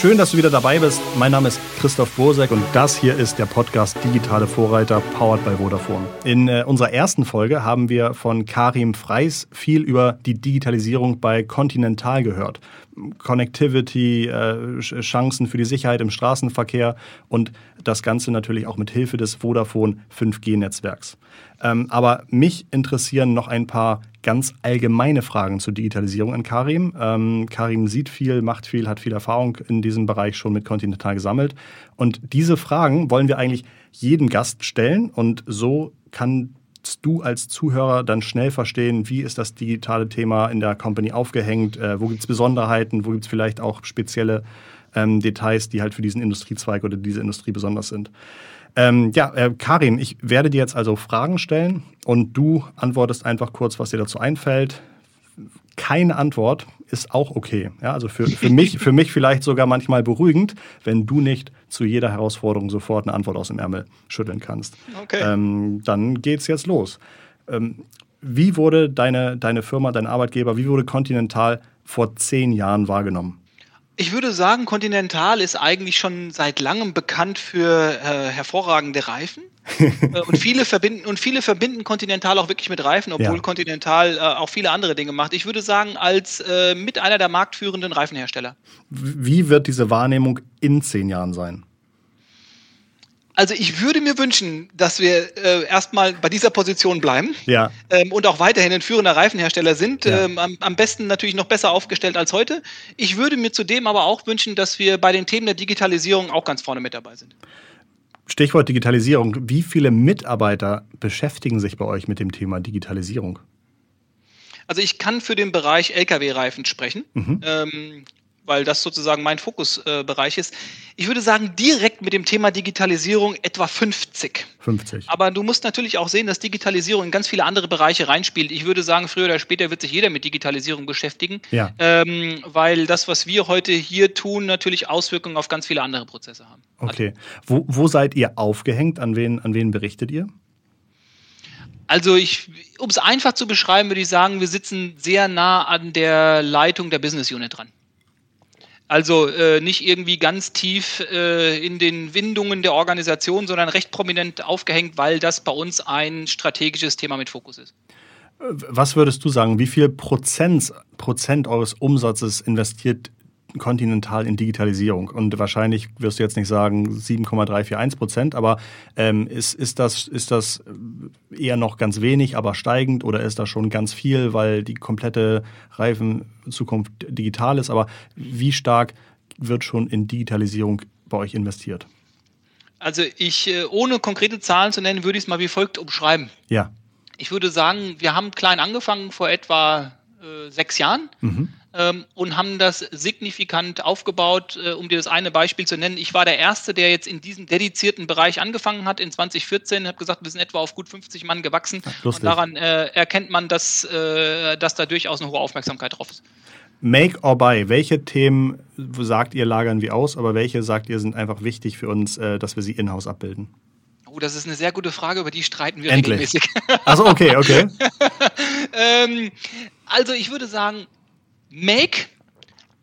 Schön, dass du wieder dabei bist. Mein Name ist Christoph Bosek und das hier ist der Podcast Digitale Vorreiter, powered by Vodafone. In äh, unserer ersten Folge haben wir von Karim Freis viel über die Digitalisierung bei Continental gehört. Connectivity, äh, Chancen für die Sicherheit im Straßenverkehr und das Ganze natürlich auch mit Hilfe des Vodafone 5G-Netzwerks. Ähm, aber mich interessieren noch ein paar ganz allgemeine Fragen zur Digitalisierung an Karim. Ähm, Karim sieht viel, macht viel, hat viel Erfahrung in diesem Bereich schon mit Continental gesammelt. Und diese Fragen wollen wir eigentlich jedem Gast stellen und so kann du als Zuhörer dann schnell verstehen, wie ist das digitale Thema in der Company aufgehängt, äh, wo gibt es Besonderheiten, wo gibt es vielleicht auch spezielle ähm, Details, die halt für diesen Industriezweig oder diese Industrie besonders sind. Ähm, ja, äh, Karin, ich werde dir jetzt also Fragen stellen und du antwortest einfach kurz, was dir dazu einfällt. Keine Antwort ist auch okay. Ja, also für, für, mich, für mich vielleicht sogar manchmal beruhigend, wenn du nicht zu jeder Herausforderung sofort eine Antwort aus dem Ärmel schütteln kannst. Okay. Ähm, dann geht's jetzt los. Ähm, wie wurde deine, deine Firma, dein Arbeitgeber, wie wurde Continental vor zehn Jahren wahrgenommen? Ich würde sagen, Continental ist eigentlich schon seit langem bekannt für äh, hervorragende Reifen. Äh, und viele verbinden und viele verbinden Continental auch wirklich mit Reifen, obwohl ja. Continental äh, auch viele andere Dinge macht. Ich würde sagen, als äh, mit einer der marktführenden Reifenhersteller. Wie wird diese Wahrnehmung in zehn Jahren sein? Also ich würde mir wünschen, dass wir äh, erstmal bei dieser Position bleiben ja. ähm, und auch weiterhin ein führender Reifenhersteller sind. Ja. Ähm, am, am, besten natürlich noch besser aufgestellt als heute. Ich würde mir zudem aber auch wünschen, dass wir bei den Themen der Digitalisierung auch ganz vorne mit dabei sind. Stichwort Digitalisierung. Wie viele Mitarbeiter beschäftigen sich bei euch mit dem Thema Digitalisierung? Also ich kann für den Bereich Lkw-Reifen sprechen. Mhm. Ähm, weil das sozusagen mein Fokusbereich äh, ist. Ich würde sagen, direkt mit dem Thema Digitalisierung etwa 50. 50. Aber du musst natürlich auch sehen, dass Digitalisierung in ganz viele andere Bereiche reinspielt. Ich würde sagen, früher oder später wird sich jeder mit Digitalisierung beschäftigen, ja. ähm, weil das, was wir heute hier tun, natürlich Auswirkungen auf ganz viele andere Prozesse haben. Okay. Wo, wo seid ihr aufgehängt? An wen, an wen berichtet ihr? Also ich, um es einfach zu beschreiben, würde ich sagen, wir sitzen sehr nah an der Leitung der Business Unit dran. Also äh, nicht irgendwie ganz tief äh, in den Windungen der Organisation, sondern recht prominent aufgehängt, weil das bei uns ein strategisches Thema mit Fokus ist. Was würdest du sagen, wie viel Prozent, Prozent eures Umsatzes investiert kontinental in Digitalisierung. Und wahrscheinlich wirst du jetzt nicht sagen 7,341 Prozent, aber ähm, ist, ist, das, ist das eher noch ganz wenig, aber steigend oder ist das schon ganz viel, weil die komplette Reifenzukunft digital ist? Aber wie stark wird schon in Digitalisierung bei euch investiert? Also ich, äh, ohne konkrete Zahlen zu nennen, würde ich es mal wie folgt umschreiben. Ja. Ich würde sagen, wir haben klein angefangen vor etwa äh, sechs Jahren. Mhm ähm, und haben das signifikant aufgebaut. Äh, um dir das eine Beispiel zu nennen, ich war der Erste, der jetzt in diesem dedizierten Bereich angefangen hat in 2014. Ich habe gesagt, wir sind etwa auf gut 50 Mann gewachsen. Ach, und daran äh, erkennt man, dass, äh, dass da durchaus eine hohe Aufmerksamkeit drauf ist. Make or buy, welche Themen sagt ihr, lagern wir aus, aber welche sagt ihr, sind einfach wichtig für uns, äh, dass wir sie in-house abbilden? Oh, das ist eine sehr gute Frage, über die streiten wir Endlich. regelmäßig. Also okay, okay. ähm, also ich würde sagen, Make,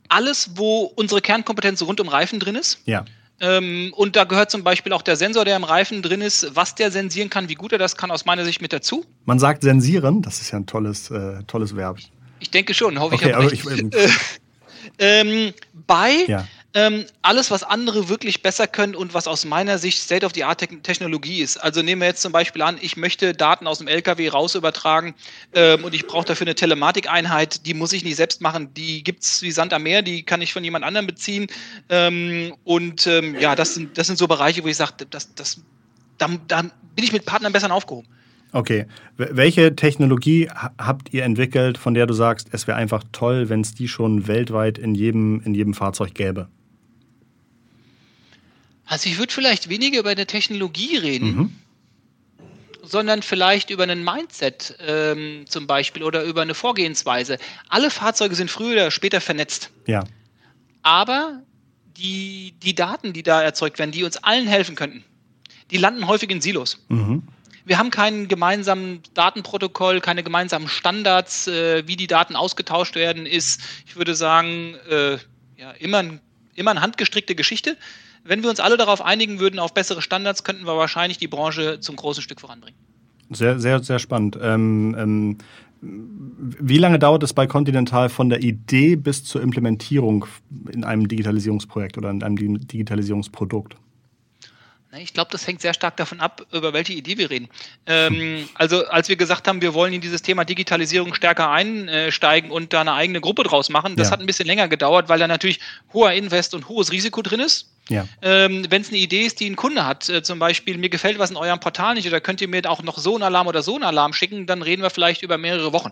alles, wo unsere Kernkompetenz rund um Reifen drin ist. Ja. Ähm, und da gehört zum Beispiel auch der Sensor, der im Reifen drin ist, was der sensieren kann, wie gut er das kann, aus meiner Sicht mit dazu. Man sagt sensieren, das ist ja ein tolles, äh, tolles Verb. Ich denke schon, hoffe okay, ich. Aber ich äh, ähm, bei ja ähm, alles, was andere wirklich besser können und was aus meiner Sicht State-of-the-Art-Technologie ist. Also nehmen wir jetzt zum Beispiel an, ich möchte Daten aus dem LKW raus übertragen ähm, und ich brauche dafür eine Telematikeinheit, die muss ich nicht selbst machen, die gibt es wie Sand am Meer, die kann ich von jemand anderem beziehen. Ähm, und ähm, ja, das sind, das sind so Bereiche, wo ich sage, das, das, da, da bin ich mit Partnern besser aufgehoben. Okay. Welche Technologie habt ihr entwickelt, von der du sagst, es wäre einfach toll, wenn es die schon weltweit in jedem, in jedem Fahrzeug gäbe? Also ich würde vielleicht weniger über eine Technologie reden, mhm. sondern vielleicht über einen Mindset ähm, zum Beispiel oder über eine Vorgehensweise. Alle Fahrzeuge sind früher oder später vernetzt. Ja. Aber die, die Daten, die da erzeugt werden, die uns allen helfen könnten, die landen häufig in Silos. Mhm. Wir haben kein gemeinsamen Datenprotokoll, keine gemeinsamen Standards, äh, wie die Daten ausgetauscht werden, ist, ich würde sagen, äh, ja, immer ein immer eine handgestrickte Geschichte. Wenn wir uns alle darauf einigen würden, auf bessere Standards, könnten wir wahrscheinlich die Branche zum großen Stück voranbringen. Sehr, sehr, sehr spannend. Ähm, ähm, wie lange dauert es bei Continental von der Idee bis zur Implementierung in einem Digitalisierungsprojekt oder in einem Digitalisierungsprodukt? Ich glaube, das hängt sehr stark davon ab, über welche Idee wir reden. Ähm, also als wir gesagt haben, wir wollen in dieses Thema Digitalisierung stärker einsteigen und da eine eigene Gruppe draus machen, das ja. hat ein bisschen länger gedauert, weil da natürlich hoher Invest und hohes Risiko drin ist. Ja. Ähm, Wenn es eine Idee ist, die ein Kunde hat, äh, zum Beispiel, mir gefällt was in eurem Portal nicht oder könnt ihr mir auch noch so einen Alarm oder so einen Alarm schicken, dann reden wir vielleicht über mehrere Wochen.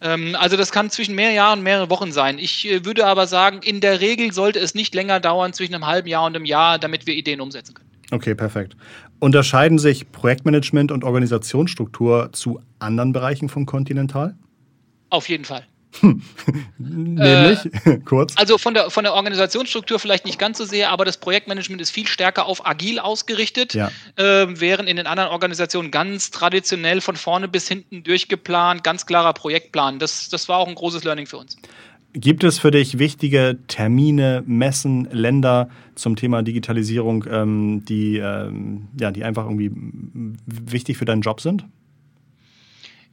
Ähm, also das kann zwischen mehr Jahren und mehrere Wochen sein. Ich äh, würde aber sagen, in der Regel sollte es nicht länger dauern zwischen einem halben Jahr und einem Jahr, damit wir Ideen umsetzen können. Okay, perfekt. Unterscheiden sich Projektmanagement und Organisationsstruktur zu anderen Bereichen von Continental? Auf jeden Fall. Nämlich, äh, kurz. Also von der, von der Organisationsstruktur vielleicht nicht ganz so sehr, aber das Projektmanagement ist viel stärker auf agil ausgerichtet, ja. äh, während in den anderen Organisationen ganz traditionell von vorne bis hinten durchgeplant, ganz klarer Projektplan. Das, das war auch ein großes Learning für uns. Gibt es für dich wichtige Termine, Messen, Länder zum Thema Digitalisierung, ähm, die, ähm, ja, die einfach irgendwie wichtig für deinen Job sind?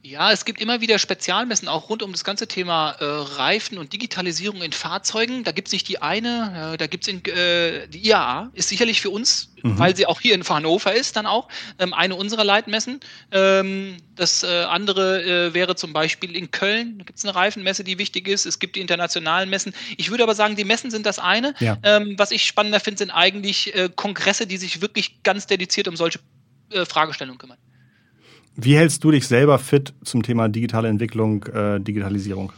Ja, es gibt immer wieder Spezialmessen auch rund um das ganze Thema äh, Reifen und Digitalisierung in Fahrzeugen. Da gibt es nicht die eine, äh, da gibt es äh, die IAA, ist sicherlich für uns, mhm. weil sie auch hier in Hannover ist, dann auch ähm, eine unserer Leitmessen. Ähm, das äh, andere äh, wäre zum Beispiel in Köln, da gibt es eine Reifenmesse, die wichtig ist. Es gibt die internationalen Messen. Ich würde aber sagen, die Messen sind das eine. Ja. Ähm, was ich spannender finde, sind eigentlich äh, Kongresse, die sich wirklich ganz dediziert um solche Fragestellungen kümmern. Wie hältst du dich selber fit zum Thema digitale Entwicklung, äh, Digitalisierung?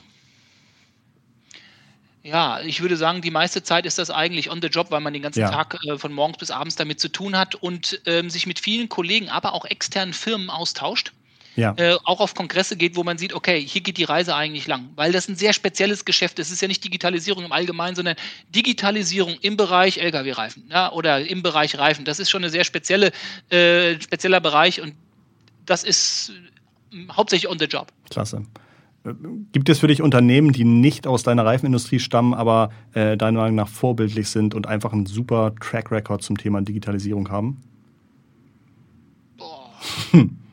Ja, ich würde sagen, die meiste Zeit ist das eigentlich on the job, weil man den ganzen ja. Tag äh, von morgens bis abends damit zu tun hat und ähm, sich mit vielen Kollegen, aber auch externen Firmen austauscht. Ja. Äh, auch auf Kongresse geht, wo man sieht, okay, hier geht die Reise eigentlich lang, weil das ein sehr spezielles Geschäft ist. Es ist ja nicht Digitalisierung im Allgemeinen, sondern Digitalisierung im Bereich Lkw-Reifen ja, oder im Bereich Reifen. Das ist schon ein sehr spezielle, äh, spezieller Bereich und das ist äh, hauptsächlich on the job. Klasse. Äh, gibt es für dich Unternehmen, die nicht aus deiner Reifenindustrie stammen, aber äh, deiner Meinung nach vorbildlich sind und einfach einen super Track Record zum Thema Digitalisierung haben? Boah.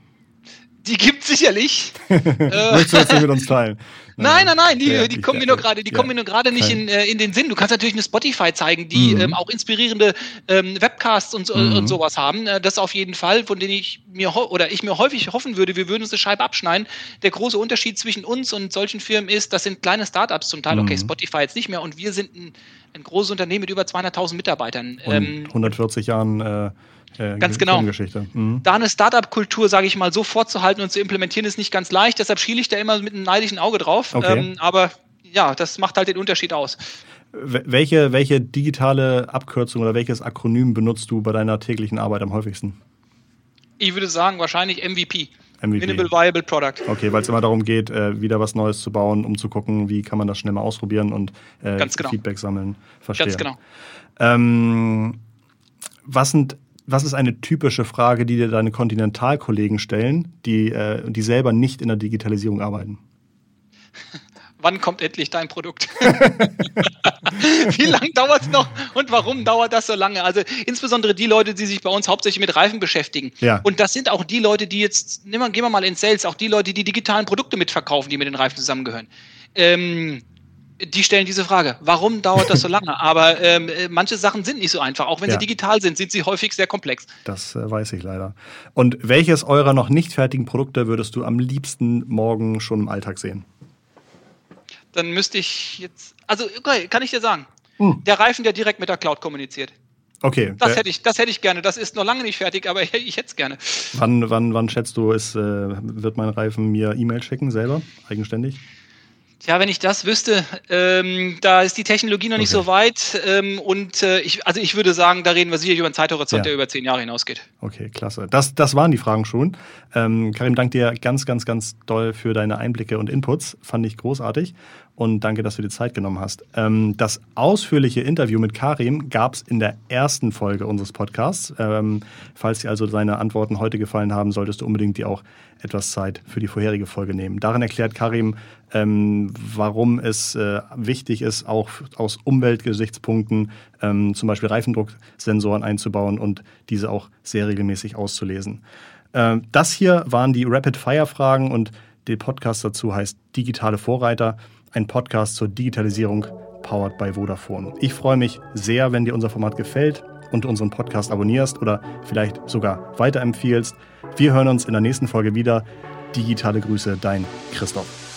Die gibt es sicherlich. Möchtest du das mit uns teilen? Nein, nein, nein, die, ja, die kommen mir nur gerade, die ja. kommen mir nur gerade nicht in, äh, in den Sinn. Du kannst natürlich eine Spotify zeigen, die mhm. ähm, auch inspirierende ähm, Webcasts und, mhm. und sowas haben. Äh, das auf jeden Fall, von denen ich mir oder ich mir häufig hoffen würde, wir würden uns eine Scheibe abschneiden. Der große Unterschied zwischen uns und solchen Firmen ist, das sind kleine Startups zum Teil. Mhm. Okay, Spotify jetzt nicht mehr und wir sind ein, ein großes Unternehmen mit über 200.000 Mitarbeitern. Ähm, 140 Jahren äh, äh, ganz genau. Mhm. Da eine Startup-Kultur, sage ich mal, so vorzuhalten und zu implementieren, ist nicht ganz leicht. Deshalb schiele ich da immer mit einem neidischen Auge drauf. Okay. Ähm, aber ja, das macht halt den Unterschied aus. Welche, welche digitale Abkürzung oder welches Akronym benutzt du bei deiner täglichen Arbeit am häufigsten? Ich würde sagen, wahrscheinlich MVP. MVP. Minimal Viable Product. Okay, weil es immer darum geht, äh, wieder was Neues zu bauen, um zu gucken, wie kann man das schnell mal ausprobieren und äh, genau. Feedback sammeln. Verstehe. Ganz genau. Ähm, was sind was ist eine typische Frage, die dir deine Kontinentalkollegen stellen, die, äh, die selber nicht in der Digitalisierung arbeiten? Wann kommt endlich dein Produkt? Wie lange dauert es noch und warum dauert das so lange? Also insbesondere die Leute, die sich bei uns hauptsächlich mit Reifen beschäftigen. Ja. Und das sind auch die Leute, die jetzt, nehmen wir, gehen wir mal in Sales, auch die Leute, die digitalen Produkte mitverkaufen, die mit den Reifen zusammengehören. Ähm, die stellen diese Frage, warum dauert das so lange? Aber ähm, äh, manche Sachen sind nicht so einfach. Auch wenn ja. sie digital sind, sind sie häufig sehr komplex. Das äh, weiß ich leider. Und welches eurer noch nicht fertigen Produkte würdest du am liebsten morgen schon im Alltag sehen? Dann müsste ich jetzt, also okay, kann ich dir sagen, hm. der Reifen, der direkt mit der Cloud kommuniziert. Okay. Das hätte ich, das hätte ich gerne. Das ist noch lange nicht fertig, aber ich hätte es gerne. Wann, wann, wann schätzt du, ist, äh, wird mein Reifen mir E-Mail schicken selber, eigenständig? Ja, wenn ich das wüsste, ähm, da ist die Technologie noch nicht okay. so weit ähm, und äh, ich, also ich würde sagen, da reden wir sicherlich über einen Zeithorizont, ja. der über zehn Jahre hinausgeht. Okay, klasse. Das, das waren die Fragen schon. Ähm, Karim, danke dir ganz, ganz, ganz doll für deine Einblicke und Inputs. Fand ich großartig und danke, dass du dir Zeit genommen hast. Ähm, das ausführliche Interview mit Karim gab es in der ersten Folge unseres Podcasts. Ähm, falls dir also seine Antworten heute gefallen haben, solltest du unbedingt die auch etwas Zeit für die vorherige Folge nehmen. Darin erklärt Karim, ähm, warum es äh, wichtig ist, auch aus Umweltgesichtspunkten ähm, zum Beispiel Reifendrucksensoren einzubauen und diese auch sehr regelmäßig auszulesen. Ähm, das hier waren die Rapid-Fire-Fragen und der Podcast dazu heißt Digitale Vorreiter, ein Podcast zur Digitalisierung powered by Vodafone. Ich freue mich sehr, wenn dir unser Format gefällt und unseren Podcast abonnierst oder vielleicht sogar weiterempfiehlst. Wir hören uns in der nächsten Folge wieder. Digitale Grüße, dein Christoph.